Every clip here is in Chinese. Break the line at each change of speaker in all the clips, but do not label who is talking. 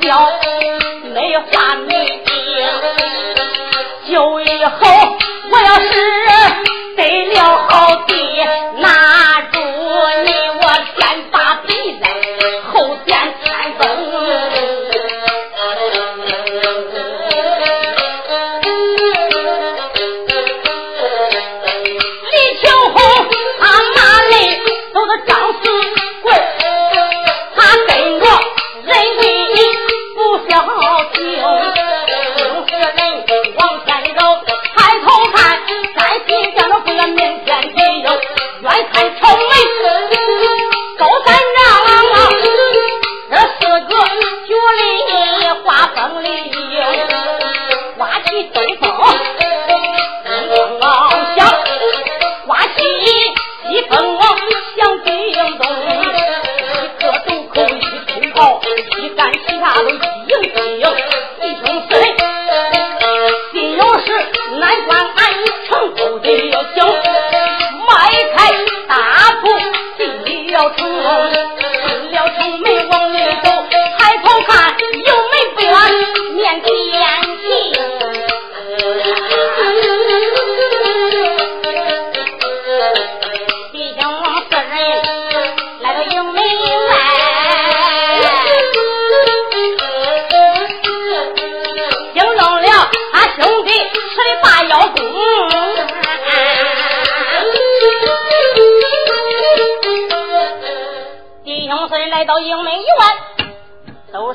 小，没话你。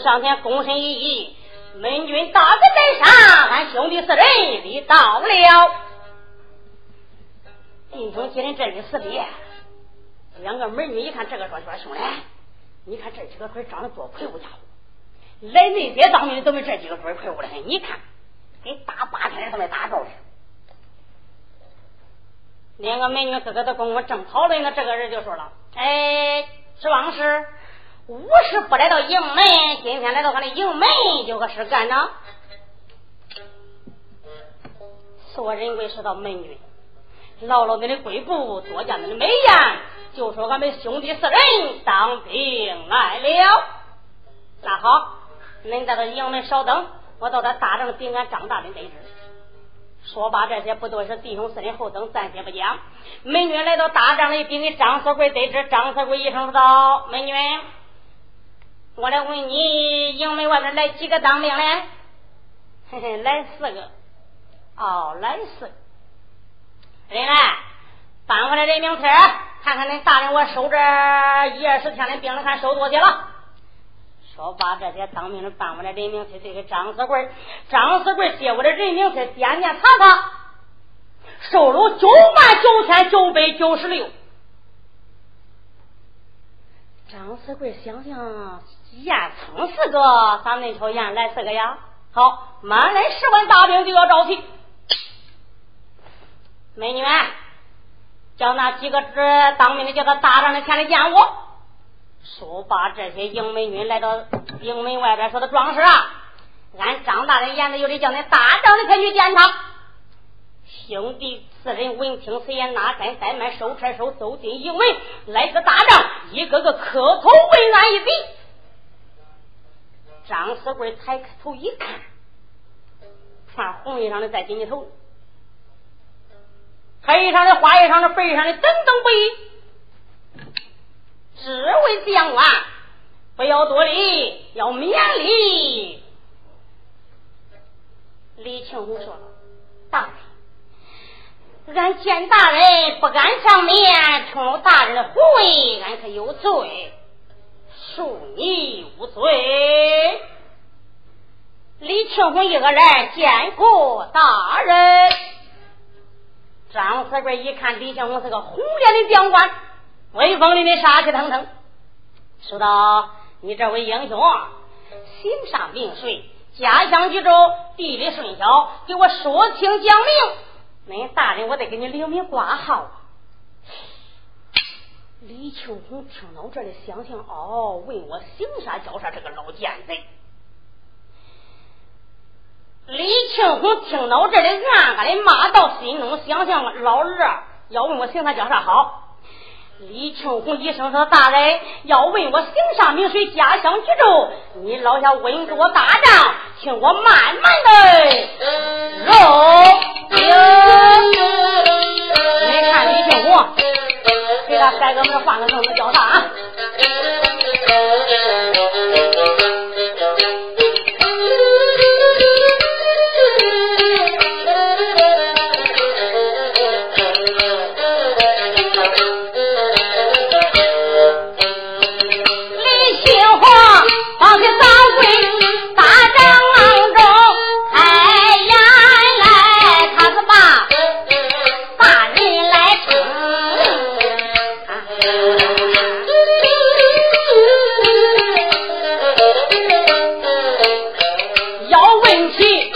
上天躬身一揖，门军大哥在上，俺兄弟四人礼到了。弟兄几人这里死别，两个美女一看这个说说兄弟，你看这几个鬼长得多魁梧家伙，来那边当兵的都没这几个鬼魁梧的很。你看，跟打八天都没打着似的。两个美女哥哥的跟我正讨论呢，这个人就说了：“哎，是王师。”五十不来到营门，今天来到他的营门，有个事干呢。说人贵说到门军，劳劳你的贵部，多见你的美颜，就说俺们兄弟四人当兵来了。那好，恁在这营门稍等，我到他大帐禀俺张大人得知。说罢这些，不多是弟兄四人后等，暂且不讲。美女来到大帐里，禀给张四贵得知。张四贵一声说道：“美女。”我来问你，营门外边来几个当兵的？嘿嘿，来四个。哦，来四个。人来，搬回来人名册，看看恁大人我收这一二十天的兵了，看收多些了。说把这些当兵的搬回来人名册，这个张四贵，张四贵接我的人名册，点点查查，收入九万九千九百九十六。张四贵想想。燕蹭四个，咱那条燕来四个呀？好，满人十万大兵就要招齐。美女们，叫那几个这当兵的叫他大帐的前来见我。说罢，这些营美女来到营门外边，说的壮士啊，俺张大人言的有理，叫那大帐的前去见他。兄弟四人闻听此言，拿山怠慢，收车收，走进营门，来个大帐，一个个磕头问安一礼。张四贵抬头一看，穿红衣裳的在紧你头，黑衣裳的、花衣裳的、白衣裳的，等等不一。这位将官，不要多礼，要免礼。李庆红说：“大人，俺见大人不敢上面，冲了大人的护卫，俺可有罪。”恕你无罪。李庆红一个人见过大人。张四贵一看李庆红是个红脸的将官，威风凛凛，杀气腾腾，说道：“你这位英雄，行上名谁？家乡居州，地理顺晓，给我说清讲明。那大人，我得给你留名挂号。”李庆红听到这里，想想哦，问我姓啥叫啥这个老奸贼。李庆红听到这里，暗暗的骂到心中，想想老二要问我姓啥叫啥好。李庆红一声说：“大人要问我姓啥名谁，家乡居住，你老下稳给我大账，请我慢慢的揉。”你看李庆红。改个名，换个名字叫啥啊？生气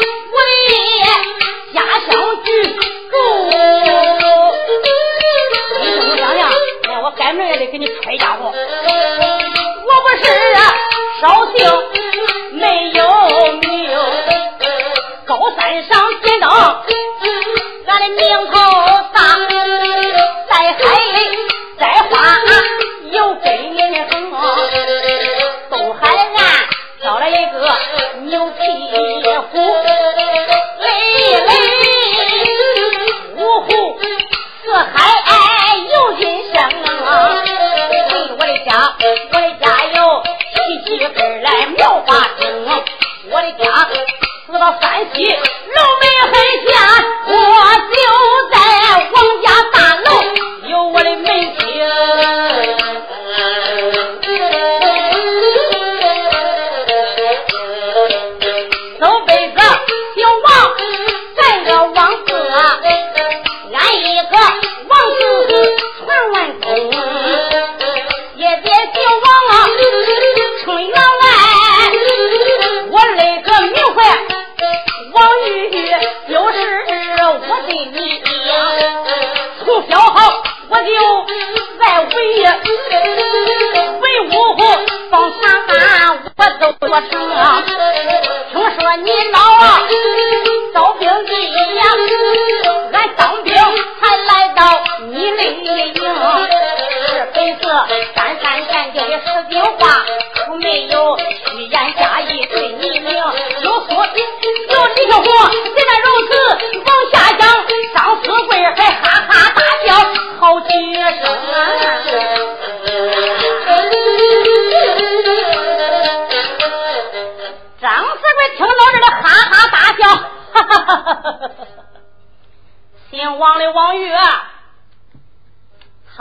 我。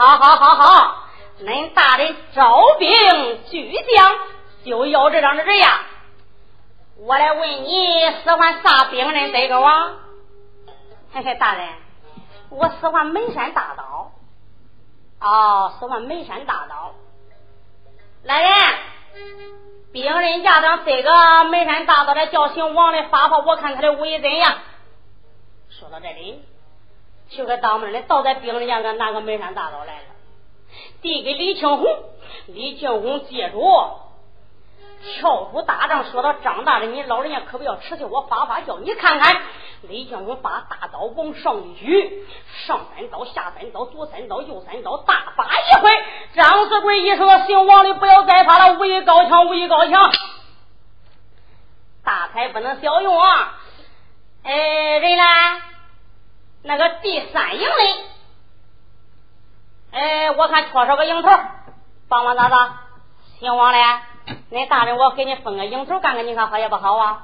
好好好好。恁大的招兵巨将就要这样的人呀。我来问你喜欢啥兵人这个王嘿嘿大人。我喜欢梅山大刀。哦喜欢梅山大刀。来人兵刃家长这个梅山大刀的叫姓王的发号我看他的武艺怎样说到这里去个当门的倒在兵人家个拿个眉山大刀来了，递给李庆红，李庆红接住。跳出大帐，说到张大人，你老人家可不要吃笑，我发发笑。你看看，李庆红把大刀往上一举，上三刀，下三刀，左三刀，右三刀，大发一挥。张四贵一说：“姓王的不要再怕了，武艺高强，武艺高强，大才不能小用啊！”哎，人呢？那个第三营的，哎，我看缺少个营头，帮忙咋着？姓王的。那大人，我给你分个营头干干，你看好也不好啊？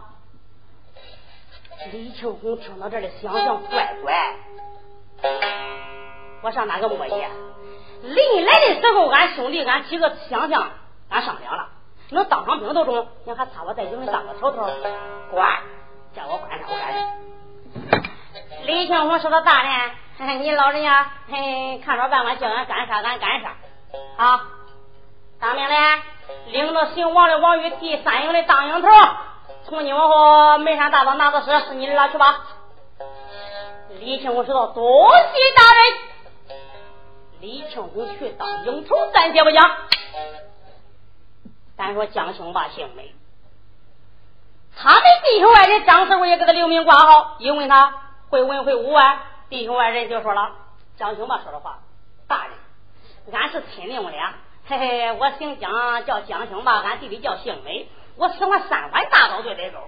李秋红听到这里，想想乖乖，我上哪个磨叽？临来的时候，俺兄弟俺几个想想，俺商量了，能当上兵都中，你还差我在营里当个头头？管，叫我管啥我干啥。李庆红说：“他大人，你老人家嘿看着办吧，叫俺干啥俺干啥。好，当命令，领着姓王的王玉第三营的当营头，从今往后眉山大道拿的是是你的了，去吧。”李庆红说道：“多谢大人。”李庆红去当营头，暂且不讲。单说江兄吧，姓梅，他们弟兄外人张师傅也给他留名挂号，因为他会文会武啊。弟兄外人就说了：“江兄吧说的话，大人，俺是亲娘俩，嘿嘿，我姓江，叫江兄吧，俺弟弟叫姓梅，我喜欢三环大刀对得走。”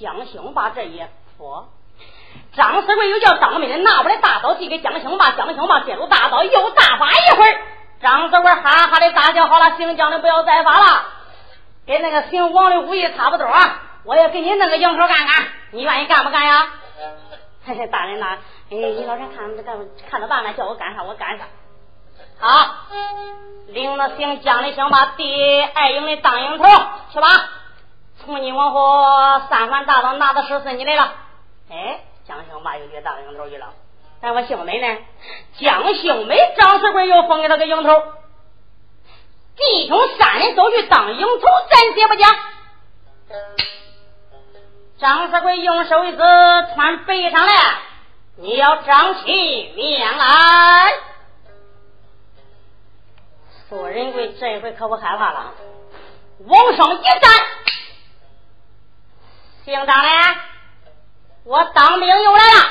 江兄把这一说，张四贵又叫张梅拿过来大刀递给江兄吧，江兄吧接住大刀又大发一会儿。张四贵哈哈的大笑，好了，姓江的不要再发了，跟那个姓王的武艺差不多，我也给你弄个营头干干，你愿意干不干呀？嘿嘿，大人呐，哎，你老人看着干，看着办了，叫我干啥我干啥。好，领着姓蒋的兄把第二营的当营头去吧，从今往后三环大道拿的是是你的了。哎，江兄把又去当营头去了。咱我兄妹呢？江兄妹张四贵又封给他个营头，弟兄三人都去当营头，咱接不接。张四贵用手一指，穿背上来，你要张起面来。苏仁贵这一回可不害怕了，往上一站，姓张的，我当兵又来了。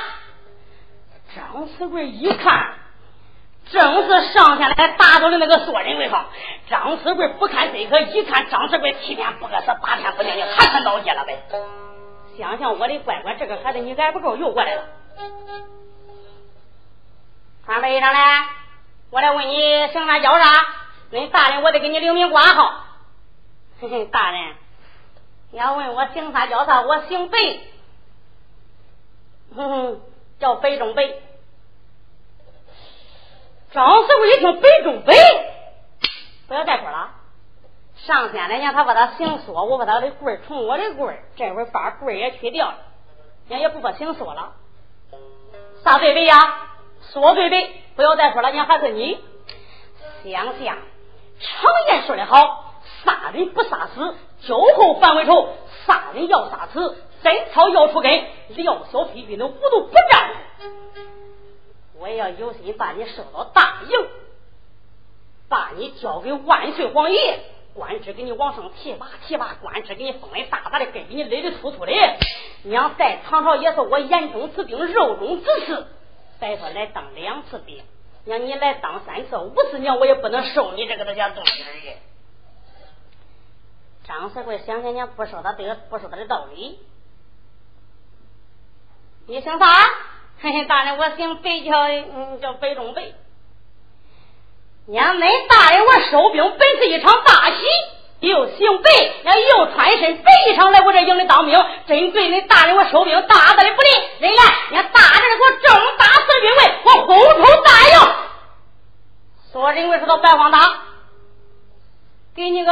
张四贵一看，正是上天来打倒的那个索仁贵哈。张四贵不看这个，一看张四贵七天不饿死，八天不尿尿，还看闹街了呗。想想我的乖乖，这个孩子你挨不够，又过来了。穿背衣裳嘞，我来问你姓啥叫啥？恁大人，我得给你留名挂号。嘿嘿，大人，你要问我姓啥叫啥？我姓白。哼哼。叫北中北，张四贵一听北中北，不要再说了。上天来讲，他把他姓缩，我把他的棍儿从我的棍儿，这会把棍儿也去掉了，人也不把姓缩了。啥对北呀？说对北，不要再说了，人还是你。想想常言说的好，杀人不杀死，酒后反为仇，杀人要杀死。真草要除根，料小飞兵的无毒不战。我要有心把你收到大营，把你交给万岁皇爷，官职给你往上提拔提拔，官职给你封的大大的，给你勒的粗粗的。娘在唐朝也是我眼中之兵，肉中之刺。再说来当两次兵，娘你来当三次、五次，娘我也不能收你这个那些东西。张四贵想想娘不说他这个不说他的道理。你姓啥？嘿嘿，大人，我姓白，叫嗯叫白中白。娘，恁大人我收兵本是一场大喜，又姓白，又穿一身白衣裳来我这营里当兵，真对恁大人我收兵大大的不利。人来，娘大人给我正大四兵卫，我后头答应。说人为说到白荒大，给你个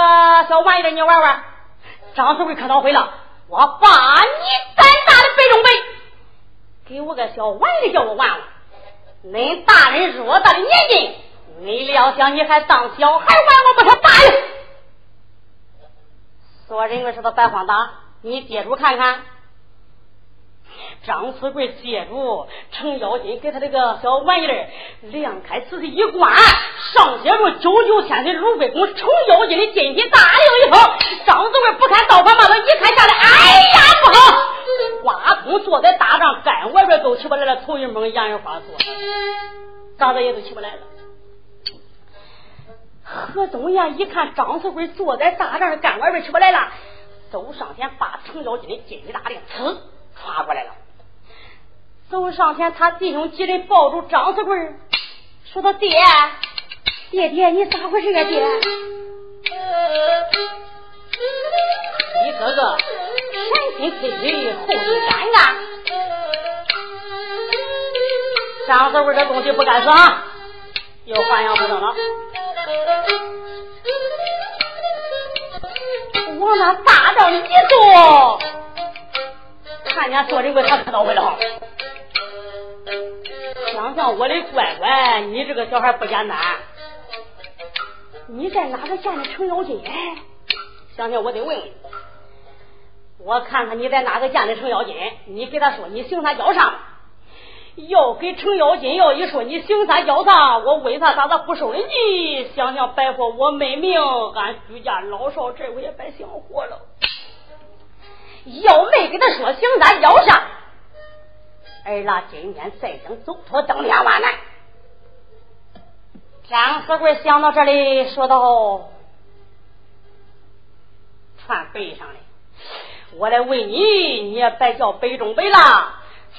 小玩意儿，你玩玩。张四贵可倒会了，我把你胆大的白中白。给我个小玩意叫我玩玩，恁大人偌大的年纪，你料想你还当小孩玩？我不说答应。说人们说的白荒大，你接住看看。张四贵接住程咬金给他这个小玩意儿亮开，自己一关，上写着九九千岁卢贵公程咬金的金体大令一封。张四贵不看倒反骂他，一看下来，哎呀不好！花通坐在大帐，干外边都起不来了，头一蒙，杨月花坐，咋子也都起不来了。何东阳一看张四贵坐在大帐干外边出不来了，走上前把程咬金的金体大令呲抓过来了。走上前，他弟兄几人抱住张四贵，说他：“爹，爹爹，你咋回事啊？爹，你哥哥前心推推，后心干干。张四贵这东西不敢说，又还阳不成了。往那大帐一坐，看见做人贵他可倒回了。想想我的乖乖，你这个小孩不简单。你在哪个县的程咬金？想想我得问问，我看看你在哪个县的程咬金。你给他说你姓他叫啥？要给程咬金要一说你行啥叫啥，我为啥咋咋不收人你？想想白活我没命，俺居家老少这回也白想活了。要没给他说行啥叫啥？儿郎今天再想走脱登天万难。张四贵想到这里，说道：“传背上来，我来问你，你也别叫北中北了。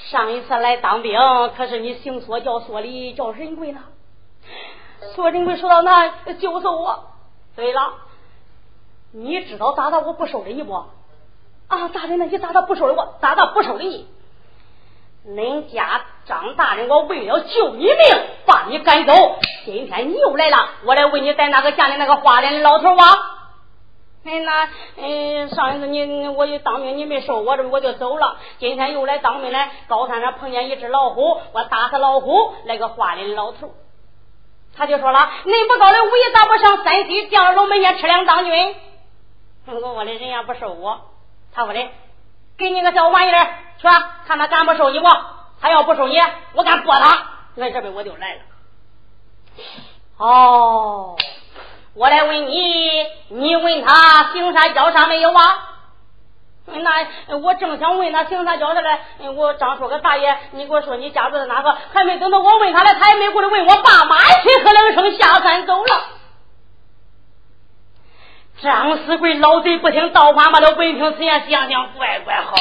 上一次来当兵，可是你姓索叫索里叫仁贵呢。索仁贵说到那就是我。对了，你知道咋的我不收了你不？啊，大人，那你咋的不收了我？咋的不收了你？”恁家张大人，我为了救你命，把你赶走。今天你又来了，我来问你在哪个县的那个花脸的老头啊？哎，那嗯，上一次你我一当兵，你没收我，这我就走了。今天又来当兵来，高山上碰见一只老虎，我打死老虎，来个花脸老头，他就说了：恁不高的武艺，咋不上山西第二龙门前吃粮当军？我说的人家不收我，他说的，给你个小玩意儿。去，看他敢不收你不？他要不收你，我敢剥他。那这边我就来了。哦，我来问你，你问他行啥叫啥没有啊？那我正想问他行啥叫啥嘞。我张说个大爷，你给我说你家住在哪个？还没等到我问他嘞，他也没过来问我爸妈，一喝两声下山走了。张四贵老贼不听倒话，把那闻听此言，想想乖乖好。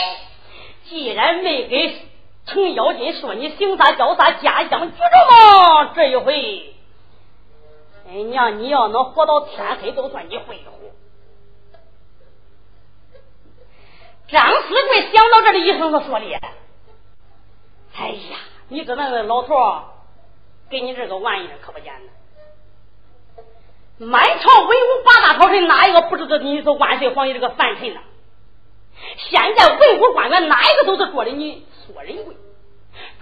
既然没给程咬金说你行啥叫啥家乡居住嘛，这一回，哎娘，你要能活到天黑，都算你会活。张四贵想到这里，一声子说的：“哎呀，你这那个老头给你这个玩意儿可不简单。满朝文武八大朝臣，哪一个不知道你是万岁皇帝这个凡臣呢？”现在文武官员哪一个都是说的你索人贵，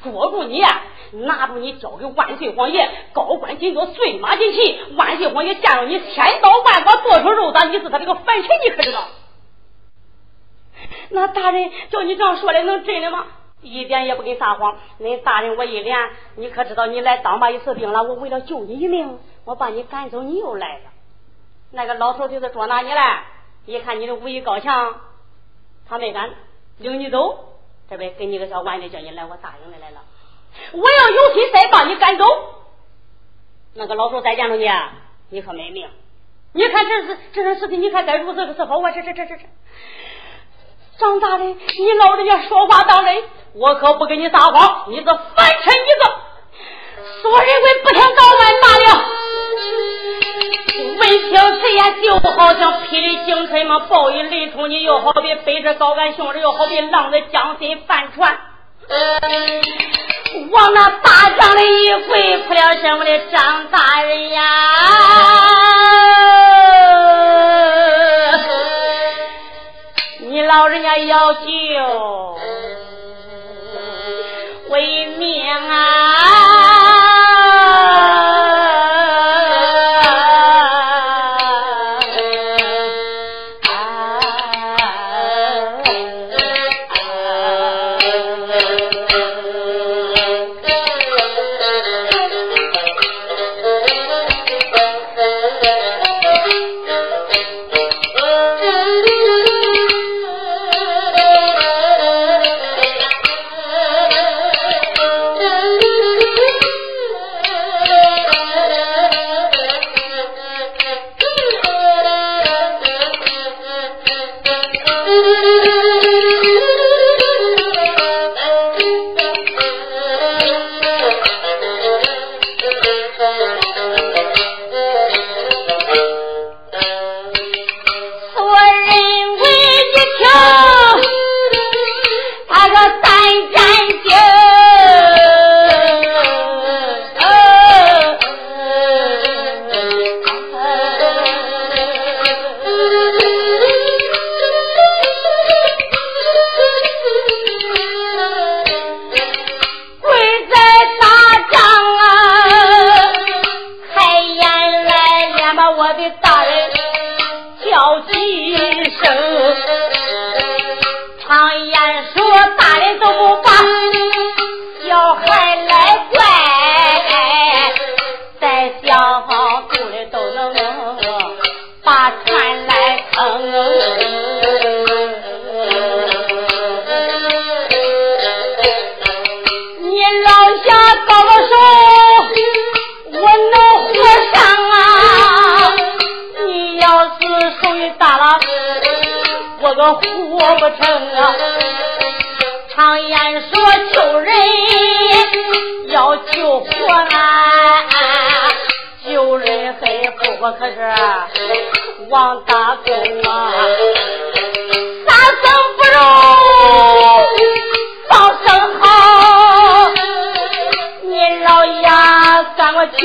捉住你，拿住你交给万岁皇爷，高官进爵，岁马进齐，万岁皇爷见着你千刀万剐，剁成肉渣，你是他这个凡臣，你可知道？那大人叫你这样说的，能真的吗？一点也不跟撒谎。恁大人我一脸，你可知道你来当吧一次兵了？我为了救你一命，我把你赶走，你又来了。那个老头就是捉拿你来，一看你的武艺高强。他没敢领你走，这边给你个小玩意叫你来，我答应的来了。我要有心再把你赶走，那个老头再见着你，你可没命。你看这是这件事情，你看该如何是好？我这这这这这，张大人，你老人家说话当真，我可不跟你撒谎。你是凡尘一个，说人为不听高官罢了。闻听此言，就好像霹雳惊春嘛，暴雨雷冲你，又好比背着高杆雄人，又好比浪在江心翻船。往那大帐里一跪，哭了声：“我的张大人呀，你老人家要救为命啊！”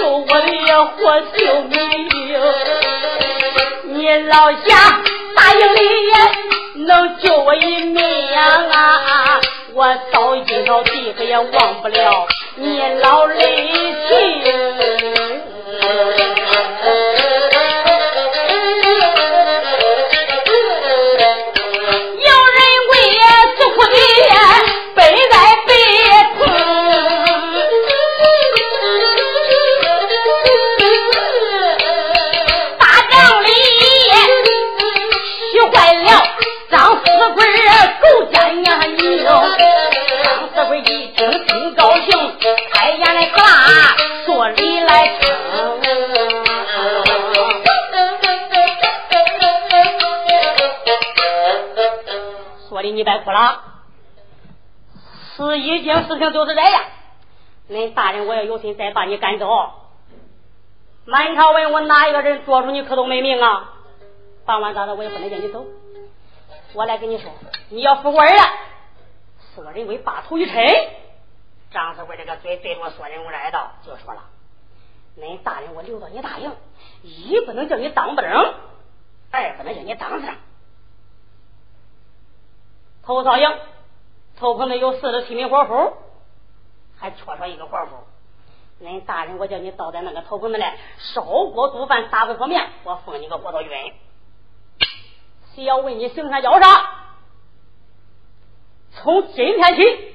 救我的活救命，你老瞎答应你。能救我一命啊！我到今朝地可也忘不了你老人情。说的你别哭了，事已经事情就是这样。恁大人，我要有心再把你赶走。满朝文武哪一个人捉住你可都没命啊！傍晚咋的，我也不能叫你走。我来跟你说，你要服我儿了。说人为把头一沉，张四贵这个嘴对着说人为来道，就说了：恁大人，我留到你大营，一不能叫你当不正，二不能叫你当上。头少营，头棚内有四十七名伙夫，还缺少一个伙夫。恁大人，我叫你倒在那个头棚子来烧锅煮饭打不方面，我封你个火头军。谁要问你行啥叫啥？从今天起，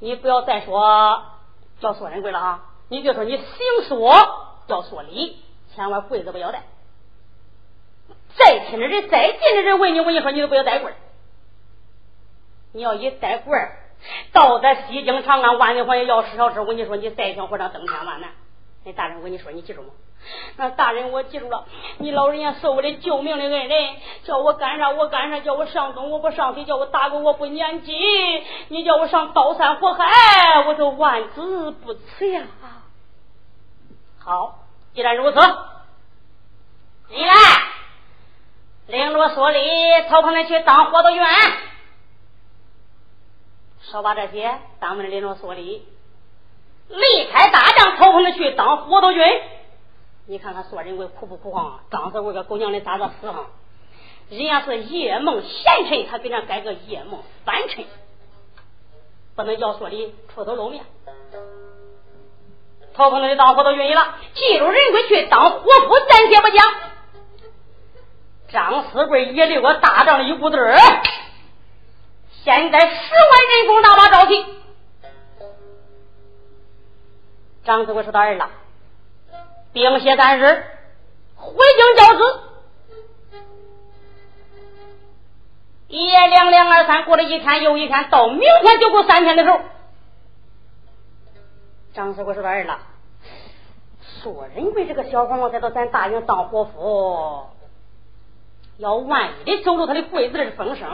你不要再说叫说人贵了啊！你就说你行说叫说理，千万柜子不要带。再亲的人，再近的人问你，我跟你说，你都不要带棍儿。你要一带棍儿，到在西京长安万岁皇爷要十小时，我跟你说，你再想活上登天万难。那大人，我跟你说，你记住吗？那大人，我记住了。你老人家是我的救命的恩人，叫我干啥我干啥，叫我上东我不上西，叫我打狗我不撵鸡，你叫我上刀山火海，我就万死不辞呀。好，既然如此，你来领着所里朝旁边去当火道员。少把这些，当门的领着所里，离开大帐，抽空的去当火头军。你看看索仁贵苦不苦啊？张四为个狗娘的咋着死哈？人家是夜梦贤臣，他给人改个夜梦凡臣，不能叫索礼出头露面。头空的当火头军了，记住仁贵去当活夫，暂且不讲。张四贵也留个大帐的一股子儿。现在十万人工大把招提，张子贵说：“他儿了，兵歇三日，回京交旨。一两两二三，过了一天又一天，到明天就过三天的时候，张师傅说：他儿了，说人贵这个小黄毛才到咱大营当伙夫。”要万一的守住他的柜子的风声，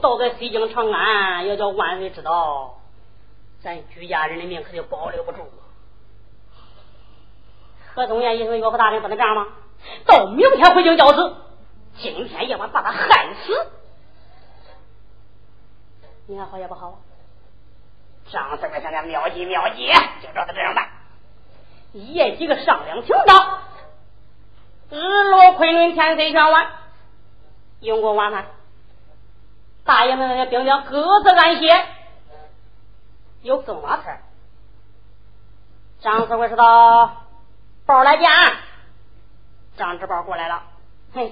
到在西京长安，要叫万岁知道，咱居家人的命可就保留不住了。何东元一声：“岳父大人不能这样吗？到明天回京交旨，今天夜晚把他害死，你看好也不好？”张四贵想想妙计妙计，就照他这样办。夜几个上梁请到，日落昆仑，天色全晚。用过晚饭，大爷们那些兵将各自安歇。有更马车，张四贵说道：“宝来见。”张志宝过来了，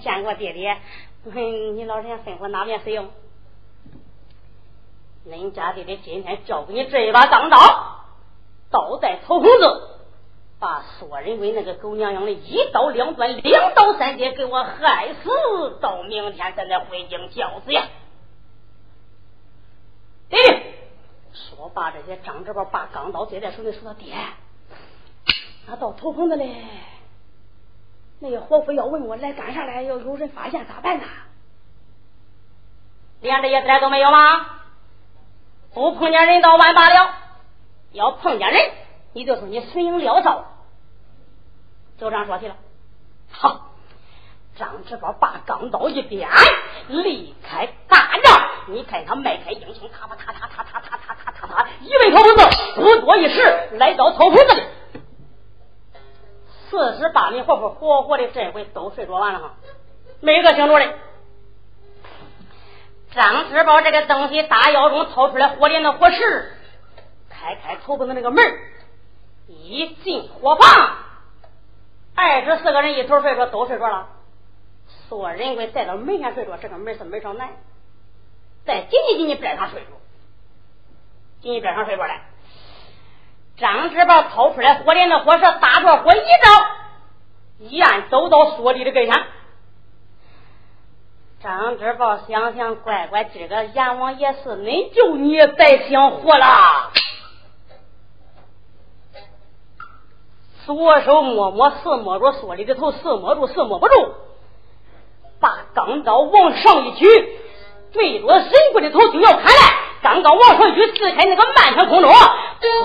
见过爹爹，你老人家吩咐哪边使用？恁家爹爹今天交给你这一把钢刀，刀在头棚子，把索仁贵那个狗娘养的一刀两断，两刀三截，给我害死，到明天咱再回京教子呀！爹爹，说罢这些，张志宝把钢刀接在手里，说他：“爹，那到头棚子嘞，那个伙夫要问我来干啥来？要有人发现咋办呢？连这些点都没有吗？”不碰见人倒完罢了，要碰见人，你就说你损影潦草。就这样说去了。好，张志宝把钢刀一边，离开大帐。你看他迈开英雄，踏吧踏踏踏踏踏踏踏踏踏，一问头子，不多一时，来到草棚子里。四十八名活活活活的，这回都睡着完了哈，没一个醒着的。张志宝这个东西大腰中掏出来火镰的火石，开开头棚的那个门一进火房，二十四个人一头睡着，都睡着了。索仁贵再到门前睡着，这个门是门上南，再进去进去边上睡着，进去边上睡着来。张志宝掏出来火镰的火石，打着火一照，一按走到锁里的跟前。张志宝想想，乖乖，今个阎王爷是恁救你，白想活了。左手摸摸，似摸着锁里的头，似摸住，似摸不住。把钢刀往上一举，对着神棍的头就要砍来。刚刚往上举，刺开那个漫天空中，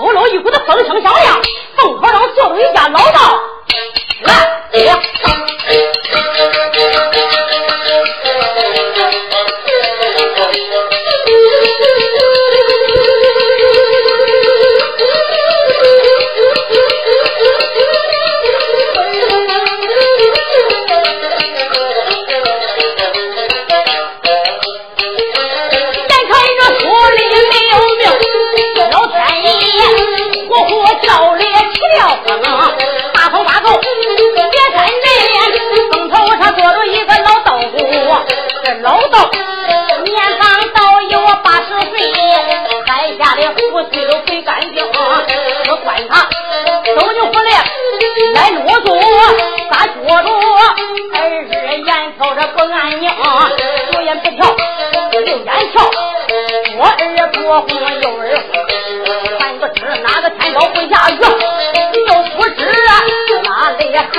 呼噜一股子风声响亮，凤凰上坐着一家老道，来。大头大头别在内连，头上坐着一个老道姑，这老道年方都有八十岁，摘下的胡须都飞干净，我管他走就回来来落座，咋坐着？二日眼瞅着不安宁，左眼不跳，右眼跳，左耳不红，右耳红。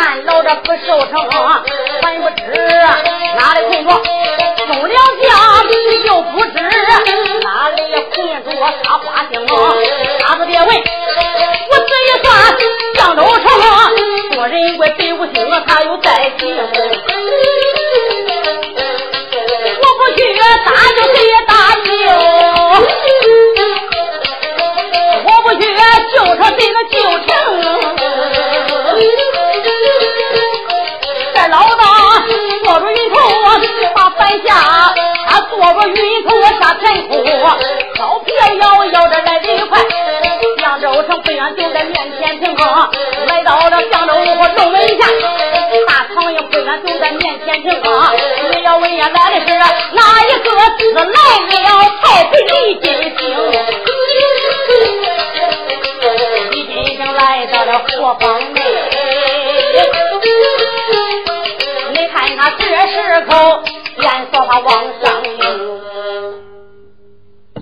哪里旱涝着不收成，还不知哪里困着。中了将，又不知哪里困住插花精。啥子别问，我这一算，江州城做人贵北无星，他又在京。我不去，咋就谁答应？我不去，就说这个旧城。下，他坐着云头下天空，飘飘摇摇着来得快。扬州城不远就在面前停，来到了扬州和龙门下，大苍蝇不远就在面前停。你要问呀，来的是哪一个？是来了太妃李金星。李金星来到了火房内，你看他这时候。连说话往上拧，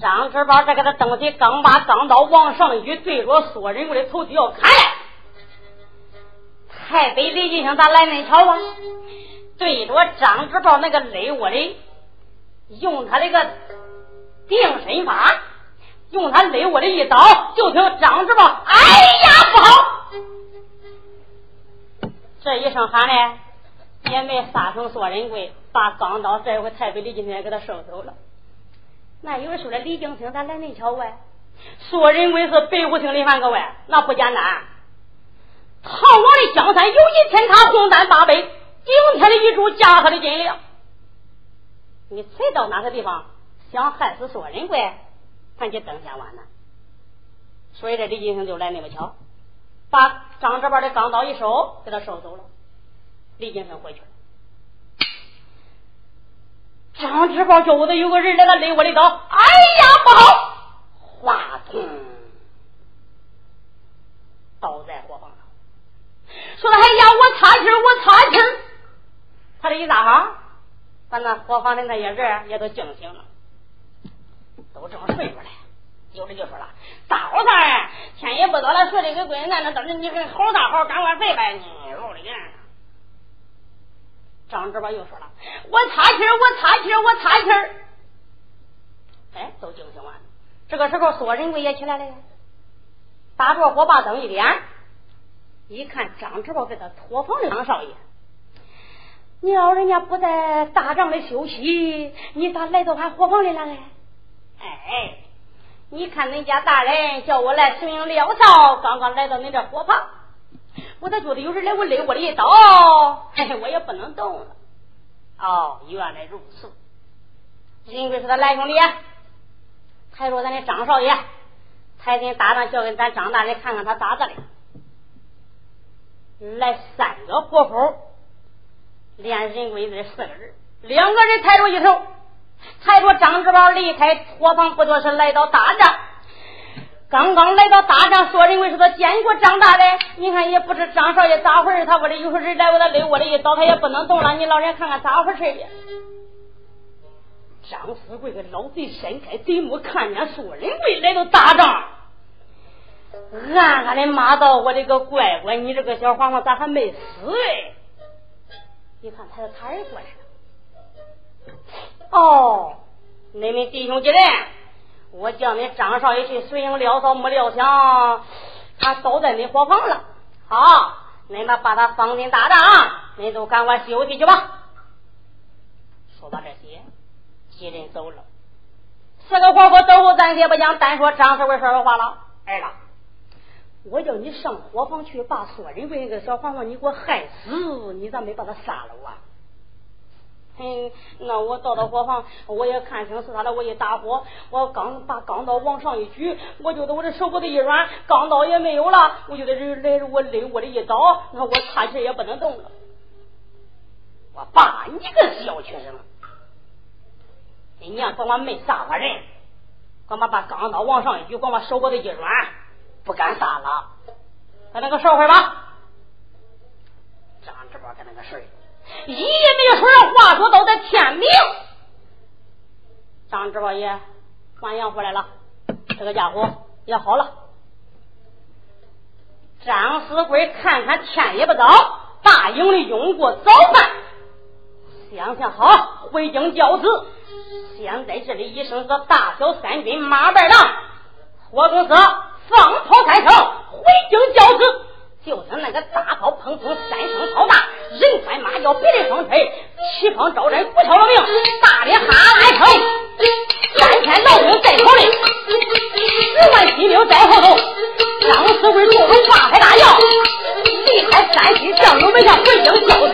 张志宝这个他东西刚把钢刀往上举，对着索仁贵的头就要砍来。太妃李金星咋来恁巧啊？对着张志宝那个肋窝里，用他那个定身法，用他肋窝里一刀，就听张志宝哎呀不好！这一声喊呢，也没杀成索仁贵。把钢刀这回太妃李金星给他收走了。那有人说了，李金星咋来恁巧喂？说人为是北五厅里汉个喂，那不简单。唐王的江山有一天他红丹八杯，顶天的一柱架他的金梁。你才到哪个地方想害死索人贵，还去登天湾呢？所以这李金星就来那么巧，把张这边的钢刀一收，给他收走了。李金星回去了。张志宝觉得有个人来了，勒我的刀，哎呀，不好！话筒倒在火房上，说：“哎呀，我擦气儿，我擦气儿。”他这一咋哈，把那火房的那些人也都惊醒了，都正睡着嘞。有的就说了：“大伙儿，天也不早了，睡的个鬼，那那等着你跟猴大好，赶快睡呗！你老的个。”张志宝又说了：“我擦气儿，我擦气儿，我擦气儿。”哎，都惊醒完了。这个时候，索仁贵也起来了，打着火把灯一点，一看张志宝在他托房的张少爷，你老人家不在大帐里休息，你咋来到俺伙房里来了？哎，你看恁家大人叫我来随应辽少，刚刚来到恁这火房，我咋觉得有人来我肋窝里一刀，嘿嘿，我也不能动了。哦，原来如此。仁贵说：“他来兄弟。”抬着咱的张少爷，抬跟大帐交给咱张大人看看他咋的了。来三个活夫，连人鬼子四个人，两个人抬着一头，抬着张志宝离开伙房不多时，来到大帐。刚刚来到大帐，说人贵说他见过张大人，你看也不知张少爷咋回事，他屋里有个人来，我他勒窝里一刀，他也不能动了。你老人看看咋回事的。张富贵个老贼伸开贼目，看见索仁贵来到大帐，暗暗的骂道：“我的个乖乖，你这个小黄瓜咋还没死？”哎，一看他是他人过来了。哦，你们弟兄几人，我叫你张少爷去随营撂扫，没料想他倒在你伙房了。好，你们把他放进大帐，你都赶快休息去吧。说到这些。几人走了，四个伙夫走后，暂且不讲，单说张四贵说说话了。儿子，我叫你上伙房去，把索仁贵那个小黄瓜你给我害死，你咋没把他杀了啊？嘿，那我到了伙房，我也看清是他了。我一打火，我刚把钢刀往上一举，我觉得我这手骨头一软，钢刀也没有了，我就在这来着，我勒我的一刀，那我擦气也不能动了。我爸，你个小学生！你娘管我没杀过人，管我把钢刀往上一举，管我手骨头一软，不敢杀了。把那个说会吧？张志宝跟那个事一也没有说。话说到在天明，张志宝也还阳回来了。这个家伙也好了。张四贵看看天也不早，大营里用过早饭，想想好回京教子。先在这里一声说：“大小三军马伴郎，火公司放炮开城，回京交子。”就听那个大炮砰砰三声炮大，人欢马叫，别人风吹，齐风招人，不挑了命，大的哈啦一声，三千老兵在后里，十万骑兵在后头，张四贵坐着八抬大轿，离开山西将勇门下回京交子。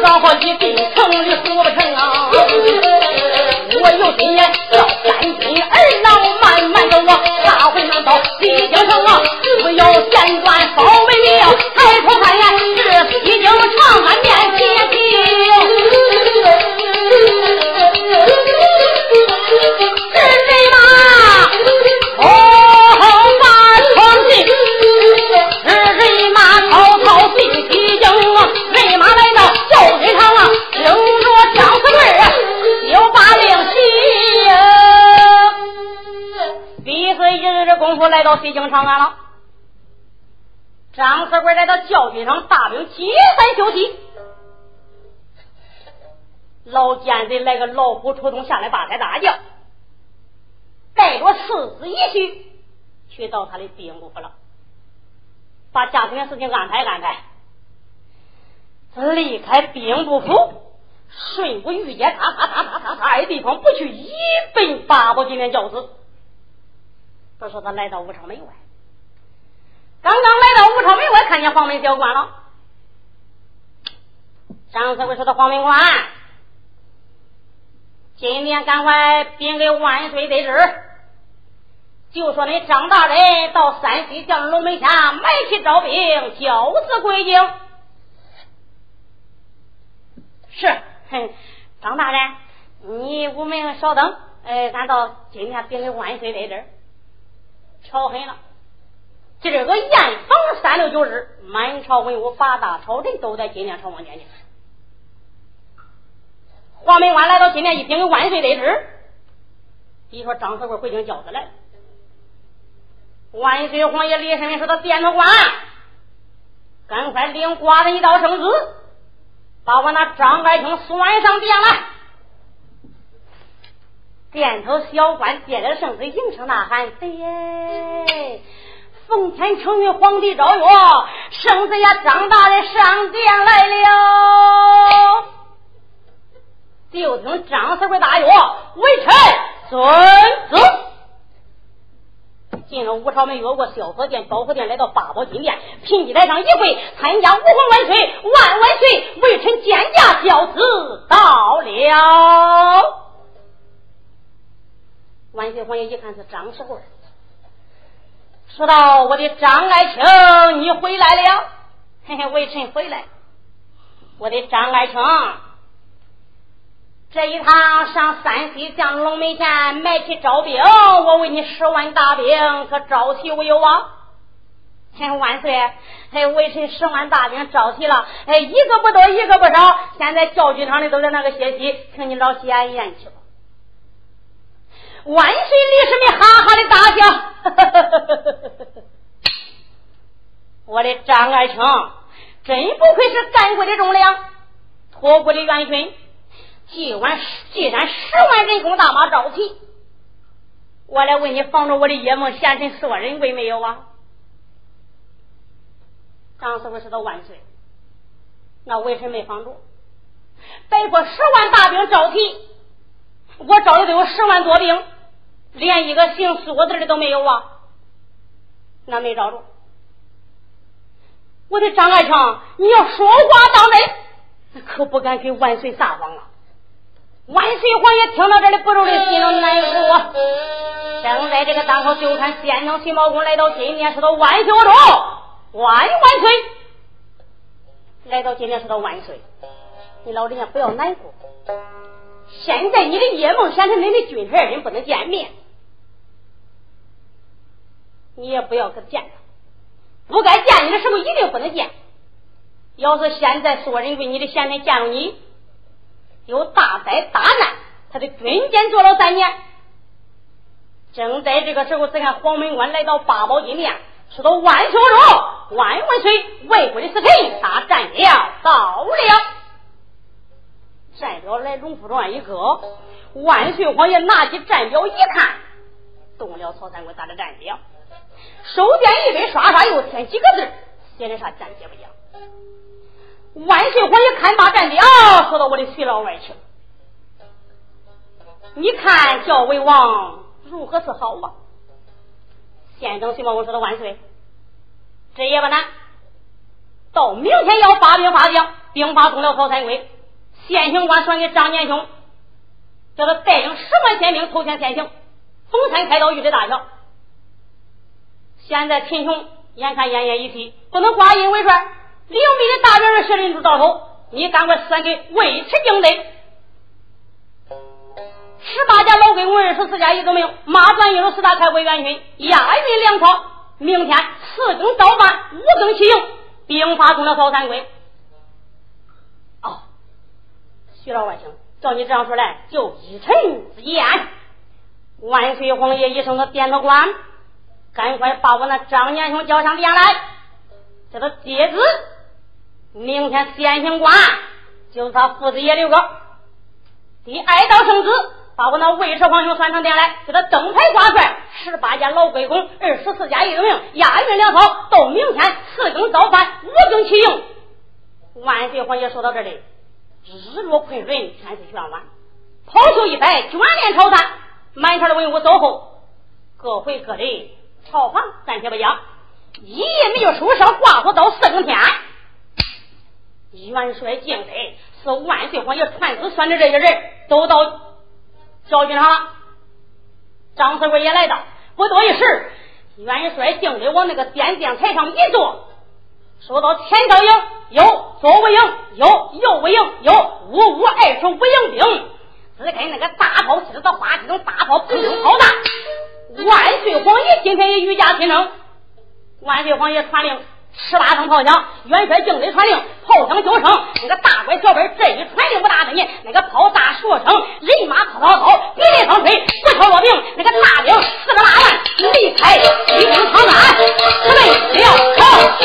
哪知道好一进城北京长安了，张四贵来到教军上，大兵解散休息。老奸贼来个老虎出洞，下来八抬大轿，带着四子一婿去到他的兵部府了，把家庭的事情安排安排。离开兵部府，顺武御街，他他他他他他，地方不去，一奔八宝金殿轿子。不说他来到武昌门外，刚刚来到武昌门外，看见黄门小官了。张三桂说：“的黄门官，今天赶快禀给万岁得知，就说你张大人到山西将龙门下买起招兵，教子归京。是，哼，张大人，你无名稍等，哎，俺到今天禀给万岁得知。”吵狠了！今儿个严防三六九日，满朝文武八大朝臣都在今天朝王见见。黄门关来到今天一听万岁得知，一说张四贵回京叫子来。万岁皇爷李世民说：“他殿头官，赶快领寡人一道圣旨，把我那张爱卿算上殿来。”店头小官接着圣旨，应声呐喊：“爹！奉天承运，皇帝诏曰，圣子呀，张大人上殿来了。”就听张四贵大曰：“微臣遵旨。”进了武朝门，越过萧何殿、高福殿，来到八宝金殿，平地台上一跪，参加武皇万岁，万万岁！微臣见驾教子到了。万岁皇爷一看是张世贵，说道：“我的张爱卿，你回来了。嘿嘿，微臣回来。我的张爱卿，这一趟上山西将龙门前买起招兵，我为你十万大兵，可招齐无有啊？千 万岁！哎，微臣十万大兵招齐了，哎，一个不多，一个不少。现在教军场里都在那个歇息，请你老闲言去吧。”万岁！李世民哈哈的大笑，我的张爱卿，真不愧是干国的忠良，托国的元勋。既然既然十万人工大马招齐，我来问你，防着我的叶梦贤臣索人贵没有啊？张师傅说道：“万岁，那为什么没防住？百过十万大兵招齐，我招的都有十万多兵。”连一个姓苏字的都没有啊！那没找着。我的张爱强，你要说话当真，那可不敢给万岁撒谎啊！万岁皇爷听到这里，不住的心中难过。正在这个当口，就看县长徐茂公来到金殿，说道：“万岁，万万岁！”来到金殿，说道：“万岁，你老人家不要难过。现在你的叶梦显成你的君臣人不能见面。”你也不要可见他。不该见你的时候，一定不能见。要是现在说人为你的贤臣见了你，有大灾大难，他的军监坐了三年。正在这个时候，只看黄门关来到八宝金殿，说道：“万岁万万岁！魏国的使臣他战了，到了。”战表来龙府庄一搁，万岁皇爷拿起战表一看，动了曹三桂打的战表，手边一杯，刷刷又添几个字，写的啥？暂且不讲。万岁我一看罢战表，说到我的徐老外去了，你看叫魏王如何是好啊？县长徐茂公说的万岁，这也不难，到明天要发兵发将，兵发中了曹三桂。县行官传给张年兄，叫他带领十万县兵投前先行，逢山开刀，玉垒大桥。现在秦琼眼看奄奄一息，不能挂印为帅，灵璧的大人是神主到头，你赶快传给尉迟敬德，十八家老鬼公，二十四家一宗命，马转运入四大开会元军，押运粮草。明天四更早饭，五更起营，兵发中了曹三桂。徐老外卿，照你这样说来，就一臣之言。万岁皇爷一声的点头官，赶快把我那张年兄叫上殿来，叫他接旨。明天先行官就是他父子爷六个。第二道圣旨，把我那尉迟皇兄传上殿来，叫他登台挂帅，十八家老贵公，二十四家一等命，押运粮草，到明天四更早饭，五更起营。万岁皇爷说到这里。日落昆仑，天色玄晚，袍袖一摆，卷帘朝散，满朝的文武走后，各回各的朝房，暂且不讲，一夜没有书上挂火到四更天。元帅敬德是万岁皇爷传旨选的这些人，都到教军上了。张四贵也来到，不多一时，元帅敬德往那个殿殿台上一坐，说到前朝营。有左卫营，有右卫营，有五五二十五营兵。只看那个大炮呲的花，这种大炮砰砰炮大。万岁皇爷今天也御驾亲征，万岁皇爷传令十八声炮响，元帅敬礼传令炮响九声。那个大官小本这一传令不大声音，那个炮大数声，人马滔滔滔，别列双飞，不敲落兵。那个大兵四个大万离开西京长安，准备了朝去。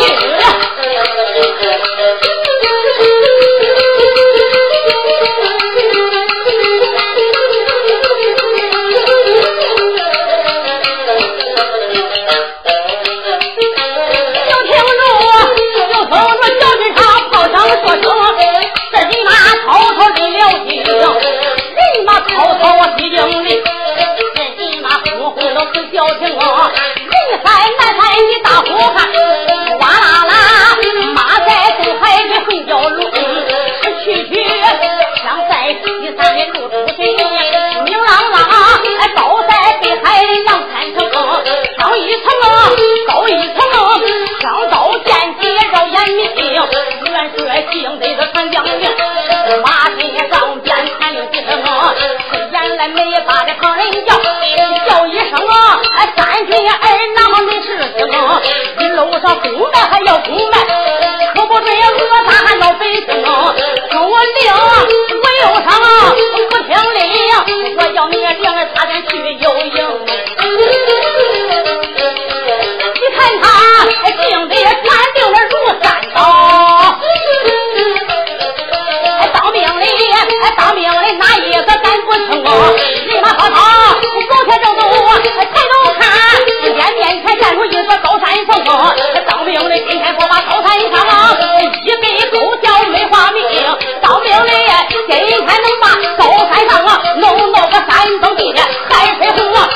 我说我我把头台上啊，一杯酒叫梅花名，到明里今天能把高台上啊，弄弄个山东的海水壶啊。